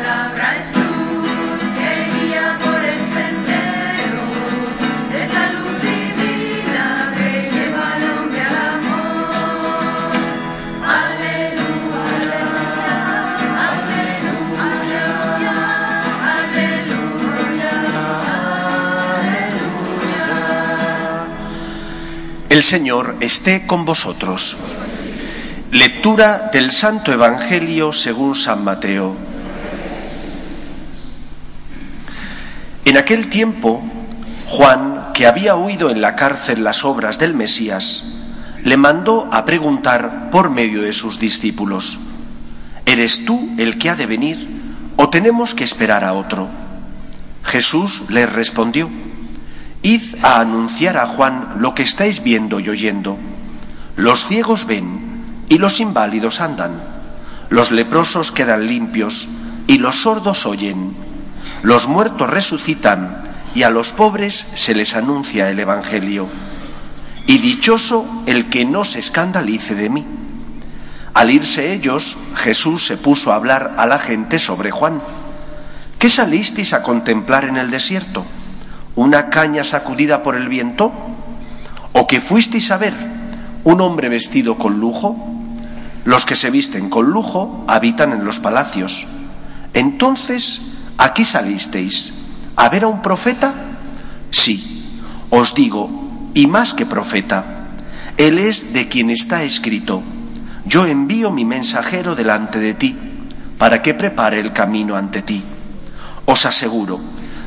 palabra es luz que guía por el sendero de esa luz divina que lleva al hombre al amor. Aleluya, aleluya, aleluya, aleluya. El Señor esté con vosotros. Lectura del Santo Evangelio según San Mateo. En aquel tiempo, Juan, que había oído en la cárcel las obras del Mesías, le mandó a preguntar por medio de sus discípulos, ¿eres tú el que ha de venir o tenemos que esperar a otro? Jesús les respondió, Id a anunciar a Juan lo que estáis viendo y oyendo. Los ciegos ven y los inválidos andan. Los leprosos quedan limpios y los sordos oyen. Los muertos resucitan y a los pobres se les anuncia el Evangelio. Y dichoso el que no se escandalice de mí. Al irse ellos, Jesús se puso a hablar a la gente sobre Juan. ¿Qué salisteis a contemplar en el desierto? ¿Una caña sacudida por el viento? ¿O que fuisteis a ver un hombre vestido con lujo? Los que se visten con lujo habitan en los palacios. Entonces, ¿aquí salisteis? ¿A ver a un profeta? Sí, os digo, y más que profeta, Él es de quien está escrito, yo envío mi mensajero delante de ti, para que prepare el camino ante ti. Os aseguro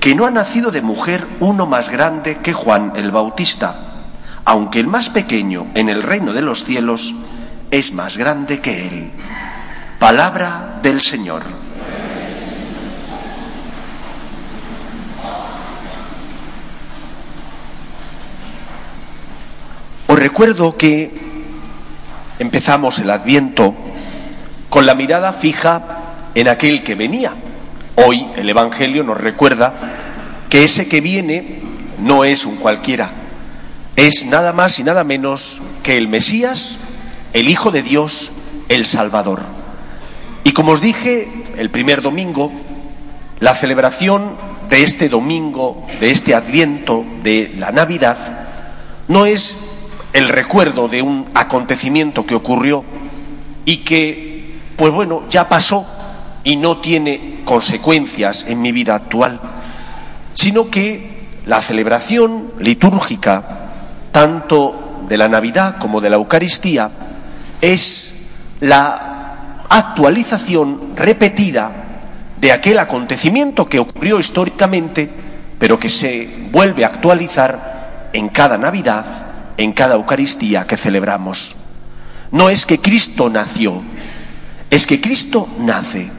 que no ha nacido de mujer uno más grande que Juan el Bautista, aunque el más pequeño en el reino de los cielos es más grande que él. Palabra del Señor. Recuerdo que empezamos el adviento con la mirada fija en aquel que venía. Hoy el Evangelio nos recuerda que ese que viene no es un cualquiera, es nada más y nada menos que el Mesías, el Hijo de Dios, el Salvador. Y como os dije el primer domingo, la celebración de este domingo, de este adviento, de la Navidad, no es el recuerdo de un acontecimiento que ocurrió y que, pues bueno, ya pasó y no tiene consecuencias en mi vida actual, sino que la celebración litúrgica, tanto de la Navidad como de la Eucaristía, es la actualización repetida de aquel acontecimiento que ocurrió históricamente, pero que se vuelve a actualizar en cada Navidad, en cada Eucaristía que celebramos. No es que Cristo nació, es que Cristo nace.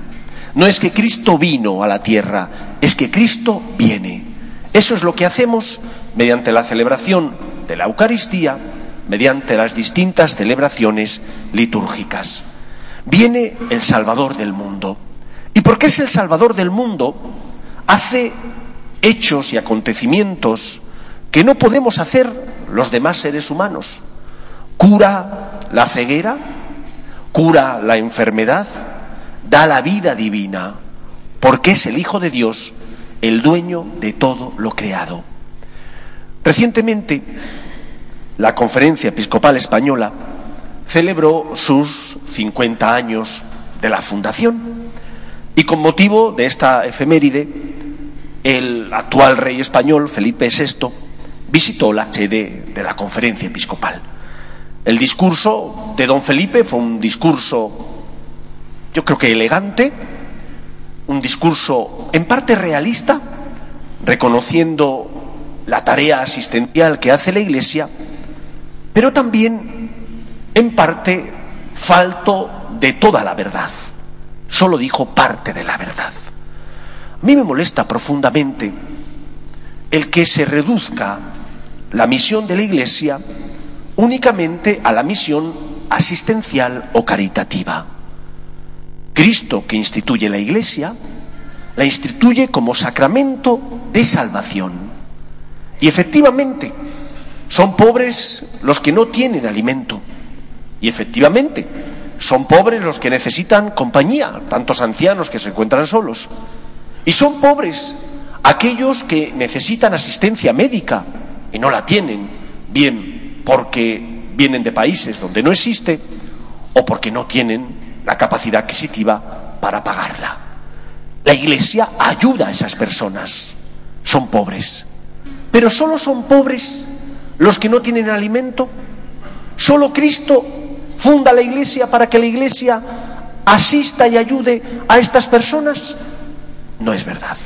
No es que Cristo vino a la tierra, es que Cristo viene. Eso es lo que hacemos mediante la celebración de la Eucaristía, mediante las distintas celebraciones litúrgicas. Viene el Salvador del mundo. ¿Y porque es el Salvador del mundo? Hace hechos y acontecimientos que no podemos hacer los demás seres humanos. Cura la ceguera, cura la enfermedad, da la vida divina, porque es el Hijo de Dios, el dueño de todo lo creado. Recientemente, la Conferencia Episcopal Española celebró sus 50 años de la fundación y con motivo de esta efeméride, el actual rey español, Felipe VI, visitó la sede de la Conferencia Episcopal. El discurso de don Felipe fue un discurso, yo creo que elegante, un discurso en parte realista, reconociendo la tarea asistencial que hace la Iglesia, pero también en parte falto de toda la verdad. Solo dijo parte de la verdad. A mí me molesta profundamente el que se reduzca la misión de la Iglesia únicamente a la misión asistencial o caritativa. Cristo que instituye la Iglesia, la instituye como sacramento de salvación. Y efectivamente, son pobres los que no tienen alimento. Y efectivamente, son pobres los que necesitan compañía, tantos ancianos que se encuentran solos. Y son pobres aquellos que necesitan asistencia médica y no la tienen, bien porque vienen de países donde no existe o porque no tienen la capacidad adquisitiva para pagarla. La Iglesia ayuda a esas personas. Son pobres. Pero solo son pobres los que no tienen alimento. Solo Cristo funda la Iglesia para que la Iglesia asista y ayude a estas personas. No es verdad.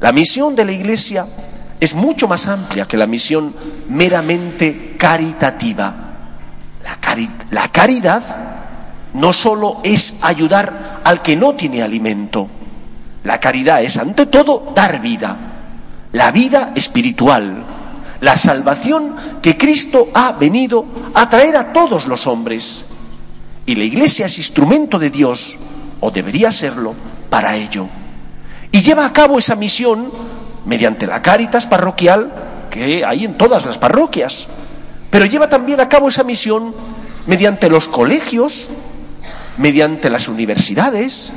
La misión de la Iglesia es mucho más amplia que la misión meramente caritativa. La, caridad no solo es ayudar al que no tiene alimento, la caridad es ante todo dar vida, la vida espiritual, la salvación que Cristo ha venido a traer a todos los hombres. Y la Iglesia es instrumento de Dios, o debería serlo, para ello. Y lleva a cabo esa misión mediante la Cáritas parroquial que hay en todas las parroquias. Pero lleva también a cabo esa misión mediante los colegios, mediante las universidades,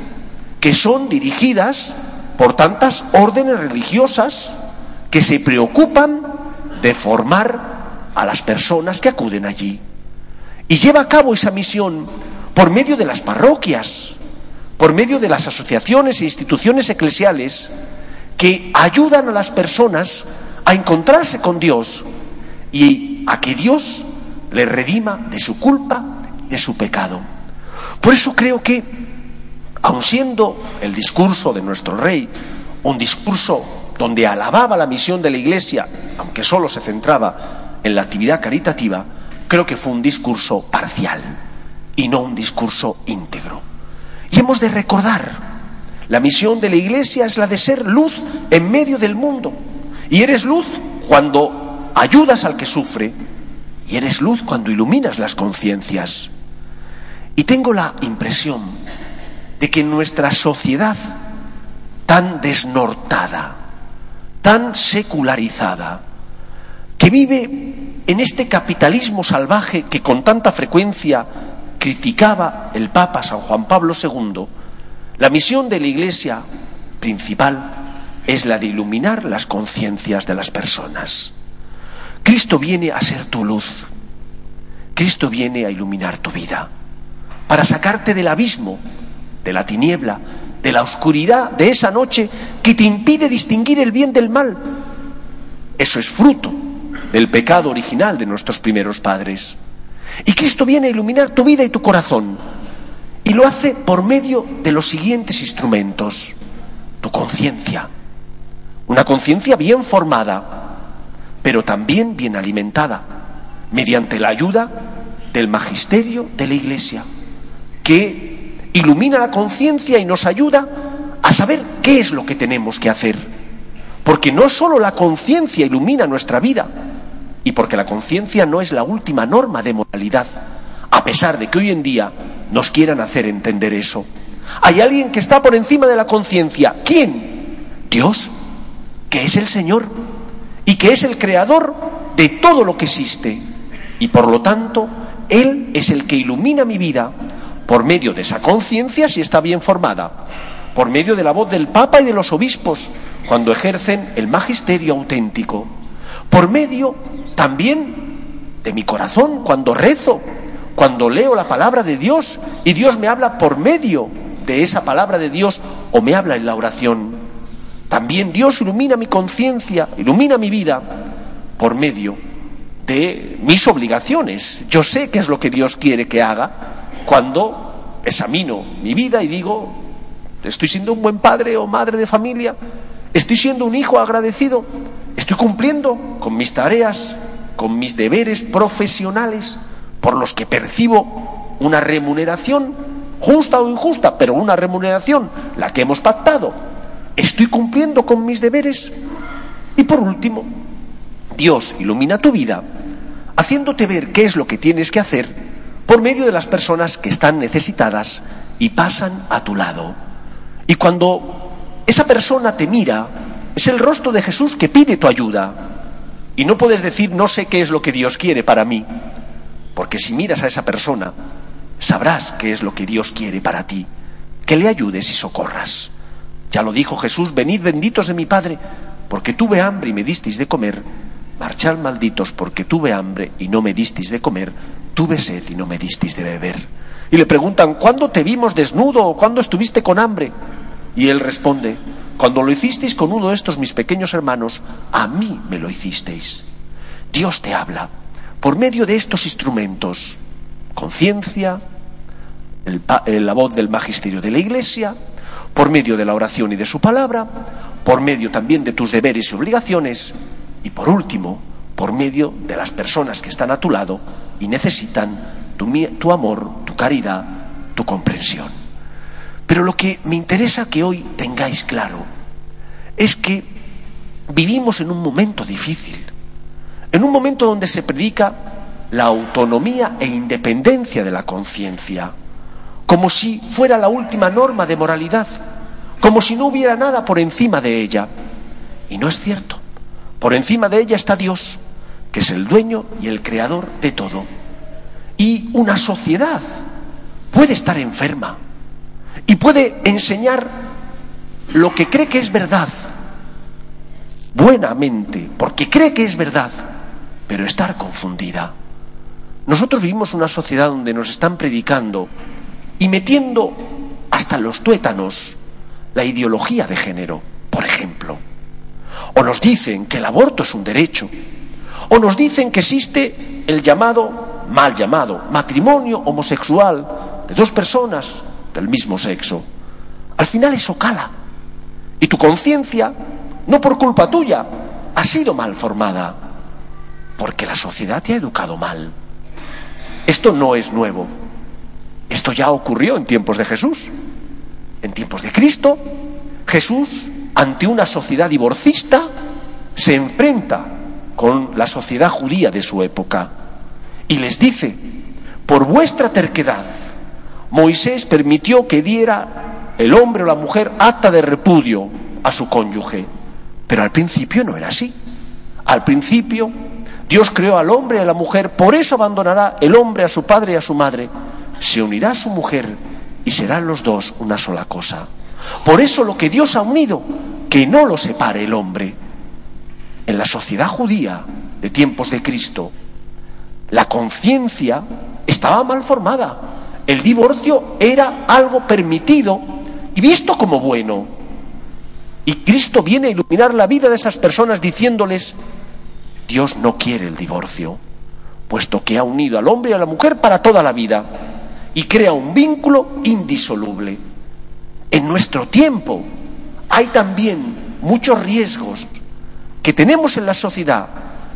que son dirigidas por tantas órdenes religiosas que se preocupan de formar a las personas que acuden allí. Y lleva a cabo esa misión por medio de las parroquias, por medio de las asociaciones e instituciones eclesiales que ayudan a las personas a encontrarse con Dios y a que Dios le redima de su culpa, de su pecado. Por eso creo que, aun siendo el discurso de nuestro rey un discurso donde alababa la misión de la Iglesia, aunque solo se centraba en la actividad caritativa, creo que fue un discurso parcial y no un discurso íntegro. Y hemos de recordar la misión de la iglesia es la de ser luz en medio del mundo. Y eres luz cuando ayudas al que sufre y eres luz cuando iluminas las conciencias. Y tengo la impresión de que nuestra sociedad tan desnortada, tan secularizada, que vive en este capitalismo salvaje que con tanta frecuencia criticaba el Papa San Juan Pablo II, la misión de la Iglesia principal es la de iluminar las conciencias de las personas. Cristo viene a ser tu luz. Cristo viene a iluminar tu vida, para sacarte del abismo, de la tiniebla, de la oscuridad de esa noche que te impide distinguir el bien del mal. Eso es fruto del pecado original de nuestros primeros padres. Y Cristo viene a iluminar tu vida y tu corazón y lo hace por medio de los siguientes instrumentos. Tu conciencia. Una conciencia bien formada, pero también bien alimentada, mediante la ayuda del magisterio de la Iglesia, que ilumina la conciencia y nos ayuda a saber qué es lo que tenemos que hacer. Porque no solo la conciencia ilumina nuestra vida, y porque la conciencia no es la última norma de moralidad, a pesar de que hoy en día nos quieran hacer entender eso. Hay alguien que está por encima de la conciencia. ¿Quién? Dios, que es el Señor y que es el creador de todo lo que existe. Y por lo tanto, Él es el que ilumina mi vida por medio de esa conciencia si está bien formada, por medio de la voz del Papa y de los obispos cuando ejercen el magisterio auténtico, por medio también de mi corazón cuando rezo cuando leo la palabra de Dios y Dios me habla por medio de esa palabra de Dios o me habla en la oración. También Dios ilumina mi conciencia, ilumina mi vida por medio de mis obligaciones. Yo sé qué es lo que Dios quiere que haga cuando examino mi vida y digo, estoy siendo un buen padre o madre de familia, estoy siendo un hijo agradecido, estoy cumpliendo con mis tareas, con mis deberes profesionales por los que percibo una remuneración, justa o injusta, pero una remuneración, la que hemos pactado. ¿Estoy cumpliendo con mis deberes? Y por último, Dios ilumina tu vida haciéndote ver qué es lo que tienes que hacer por medio de las personas que están necesitadas y pasan a tu lado. Y cuando esa persona te mira, es el rostro de Jesús que pide tu ayuda. Y no puedes decir, no sé qué es lo que Dios quiere para mí. Porque si miras a esa persona, sabrás qué es lo que Dios quiere para ti, que le ayudes y socorras. Ya lo dijo Jesús, venid benditos de mi Padre, porque tuve hambre y me disteis de comer, marchad malditos porque tuve hambre y no me disteis de comer, tuve sed y no me disteis de beber. Y le preguntan, ¿cuándo te vimos desnudo o cuándo estuviste con hambre? Y él responde, cuando lo hicisteis con uno de estos mis pequeños hermanos, a mí me lo hicisteis. Dios te habla por medio de estos instrumentos, conciencia, la voz del magisterio de la Iglesia, por medio de la oración y de su palabra, por medio también de tus deberes y obligaciones, y por último, por medio de las personas que están a tu lado y necesitan tu, tu amor, tu caridad, tu comprensión. Pero lo que me interesa que hoy tengáis claro es que vivimos en un momento difícil, en un momento donde se predica la autonomía e independencia de la conciencia, como si fuera la última norma de moralidad, como si no hubiera nada por encima de ella. Y no es cierto. Por encima de ella está Dios, que es el dueño y el creador de todo. Y una sociedad puede estar enferma y puede enseñar lo que cree que es verdad, buenamente, porque cree que es verdad, pero estar confundida. Nosotros vivimos una sociedad donde nos están predicando y metiendo hasta los tuétanos la ideología de género, por ejemplo. O nos dicen que el aborto es un derecho. O nos dicen que existe el llamado, mal llamado, matrimonio homosexual de dos personas del mismo sexo. Al final eso cala. Y tu conciencia, no por culpa tuya, ha sido mal formada. Porque la sociedad te ha educado mal. Esto no es nuevo. Esto ya ocurrió en tiempos de Jesús. En tiempos de Cristo, Jesús ante una sociedad divorcista, se enfrenta con la sociedad judía de su época y les dice, por vuestra terquedad, Moisés permitió que diera el hombre o la mujer acta de repudio a su cónyuge, pero al principio no era así. Al principio Dios creó al hombre y a la mujer, por eso abandonará el hombre a su padre y a su madre, se unirá a su mujer y serán los dos una sola cosa. Por eso lo que Dios ha unido, que no lo separe el hombre. En la sociedad judía de tiempos de Cristo, la conciencia estaba mal formada. El divorcio era algo permitido y visto como bueno. Y Cristo viene a iluminar la vida de esas personas diciéndoles, Dios no quiere el divorcio, puesto que ha unido al hombre y a la mujer para toda la vida y crea un vínculo indisoluble. En nuestro tiempo hay también muchos riesgos que tenemos en la sociedad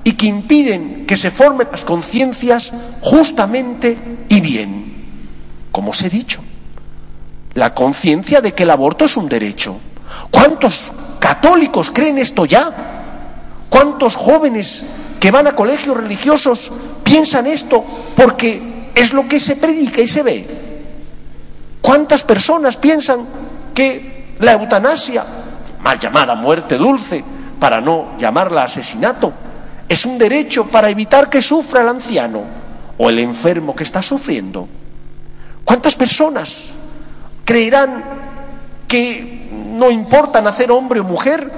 y que impiden que se formen las conciencias justamente y bien. Como os he dicho, la conciencia de que el aborto es un derecho. ¿Cuántos católicos creen esto ya? ¿Cuántos jóvenes que van a colegios religiosos piensan esto porque es lo que se predica y se ve? ¿Cuántas personas piensan que la eutanasia, mal llamada muerte dulce, para no llamarla asesinato, es un derecho para evitar que sufra el anciano o el enfermo que está sufriendo? ¿Cuántas personas creerán que no importa nacer hombre o mujer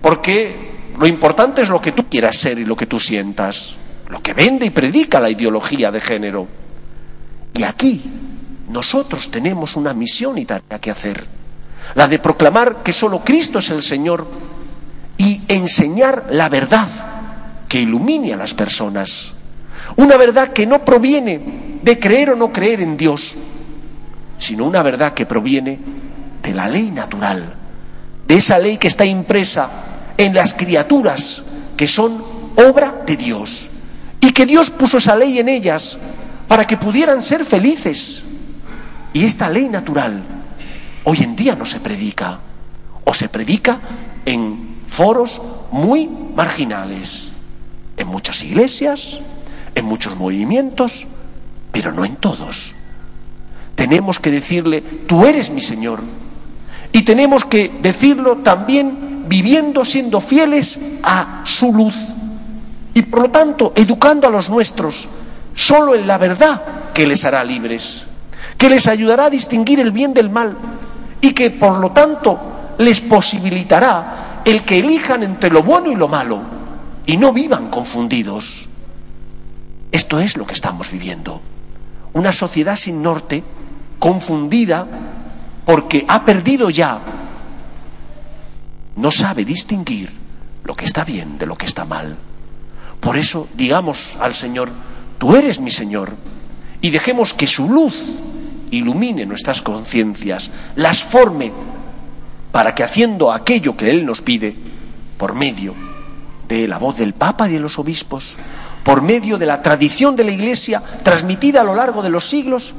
porque lo importante es lo que tú quieras ser y lo que tú sientas, lo que vende y predica la ideología de género? Y aquí nosotros tenemos una misión y tarea que hacer, la de proclamar que solo Cristo es el Señor y enseñar la verdad que ilumine a las personas. Una verdad que no proviene de creer o no creer en Dios, sino una verdad que proviene de la ley natural, de esa ley que está impresa en las criaturas que son obra de Dios y que Dios puso esa ley en ellas para que pudieran ser felices. Y esta ley natural hoy en día no se predica, o se predica en foros muy marginales, en muchas iglesias, en muchos movimientos, pero no en todos. Tenemos que decirle, tú eres mi Señor, y tenemos que decirlo también viviendo, siendo fieles a su luz, y por lo tanto educando a los nuestros solo en la verdad que les hará libres. que les ayudará a distinguir el bien del mal y que por lo tanto les posibilitará el que elijan entre lo bueno y lo malo y no vivan confundidos. Esto es lo que estamos viviendo. Una sociedad sin norte, confundida, porque ha perdido ya, no sabe distinguir lo que está bien de lo que está mal. Por eso digamos al Señor, tú eres mi Señor, y dejemos que su luz ilumine nuestras conciencias, las forme, para que haciendo aquello que Él nos pide, por medio de la voz del Papa y de los obispos, por medio de la tradición de la Iglesia transmitida a lo largo de los siglos,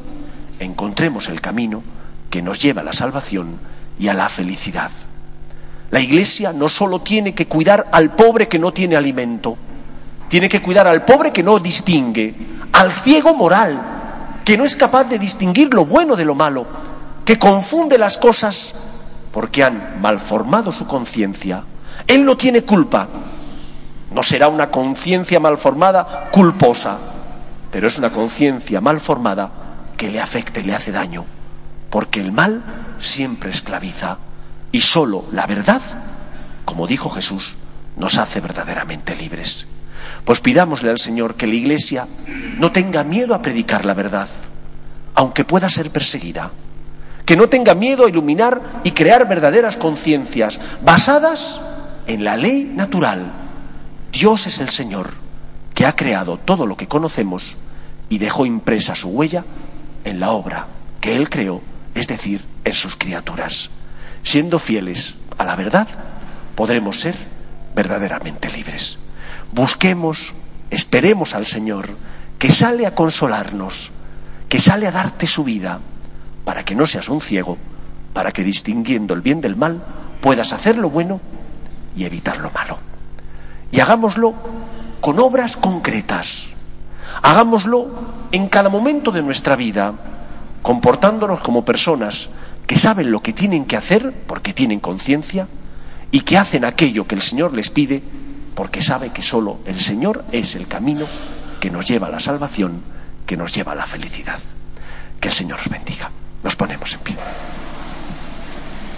encontremos el camino que nos lleva a la salvación y a la felicidad. La Iglesia no solo tiene que cuidar al pobre que no tiene alimento, tiene que cuidar al pobre que no distingue, al ciego moral, que no es capaz de distinguir lo bueno de lo malo, que confunde las cosas porque han malformado su conciencia. Él no tiene culpa, no será una conciencia mal formada culposa, pero es una conciencia mal formada que le afecta y le hace daño, porque el mal siempre esclaviza y solo la verdad, como dijo Jesús, nos hace verdaderamente libres. Pues pidámosle al Señor que la Iglesia no tenga miedo a predicar la verdad, aunque pueda ser perseguida, que no tenga miedo a iluminar y crear verdaderas conciencias basadas en la ley natural Dios es el Señor que ha creado todo lo que conocemos y dejó impresa su huella en la obra que Él creó, es decir, en sus criaturas. Siendo fieles a la verdad, podremos ser verdaderamente libres. Busquemos, esperemos al Señor, que sale a consolarnos, que sale a darte su vida, para que no seas un ciego, para que distinguiendo el bien del mal puedas hacer lo bueno y evitar lo malo. Y hagámoslo con obras concretas. Hagámoslo en cada momento de nuestra vida, comportándonos como personas que saben lo que tienen que hacer porque tienen conciencia y que hacen aquello que el Señor les pide porque sabe que solo el Señor es el camino que nos lleva a la salvación, que nos lleva a la felicidad. Que el Señor os bendiga. Nos ponemos en pie.